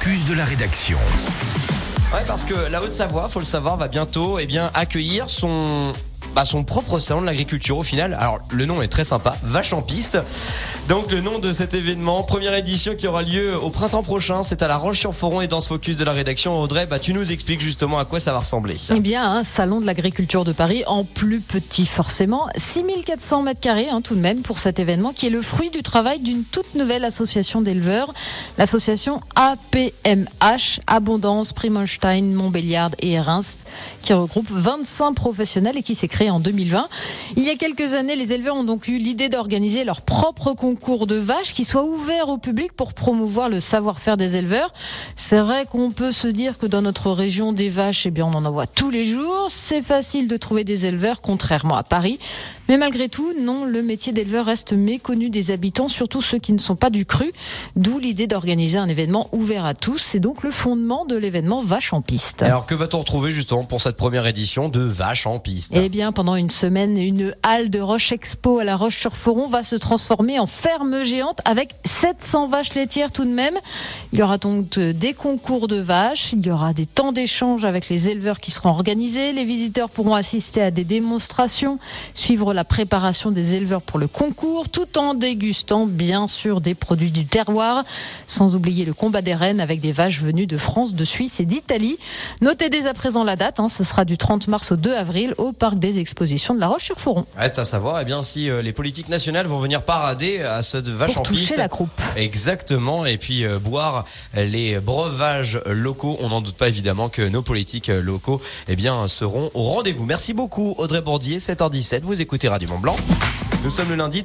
de la rédaction. Ouais, parce que la Haute-Savoie, faut le savoir, va bientôt eh bien, accueillir son bah, son propre salon de l'agriculture au final. Alors le nom est très sympa, Vache en piste. Donc le nom de cet événement, première édition qui aura lieu au printemps prochain, c'est à La Roche-sur-Foron et dans ce focus de la rédaction, Audrey, bah, tu nous expliques justement à quoi ça va ressembler. Eh bien, un salon de l'agriculture de Paris en plus petit forcément, 6400 mètres carrés hein, tout de même pour cet événement qui est le fruit du travail d'une toute nouvelle association d'éleveurs, l'association APMH, Abondance, Primonstein, Montbéliard et Reims, qui regroupe 25 professionnels et qui s'est en 2020. Il y a quelques années, les éleveurs ont donc eu l'idée d'organiser leur propre concours de vaches qui soit ouvert au public pour promouvoir le savoir-faire des éleveurs. C'est vrai qu'on peut se dire que dans notre région des vaches, eh bien, on en envoie tous les jours. C'est facile de trouver des éleveurs, contrairement à Paris. Mais malgré tout, non, le métier d'éleveur reste méconnu des habitants, surtout ceux qui ne sont pas du cru. D'où l'idée d'organiser un événement ouvert à tous. C'est donc le fondement de l'événement Vache en piste. Alors que va-t-on retrouver justement pour cette première édition de Vache en piste? Eh bien, pendant une semaine, une halle de Roche Expo à la Roche-sur-Foron va se transformer en ferme géante avec 700 vaches laitières tout de même. Il y aura donc des concours de vaches, il y aura des temps d'échange avec les éleveurs qui seront organisés, les visiteurs pourront assister à des démonstrations, suivre la préparation des éleveurs pour le concours, tout en dégustant bien sûr des produits du terroir, sans oublier le combat des rennes avec des vaches venues de France, de Suisse et d'Italie. Notez dès à présent la date, hein, ce sera du 30 mars au 2 avril au Parc des Expositions de la Roche-sur-Foron. Reste à savoir eh bien, si euh, les politiques nationales vont venir parader à cette vache pour en toucher piste. la croupe. Exactement, et puis euh, boire les breuvages locaux. On n'en doute pas évidemment que nos politiques locaux eh bien, seront au rendez-vous. Merci beaucoup Audrey Bordier, 7h17, vous écoutez Radio Mont Blanc. Nous sommes le lundi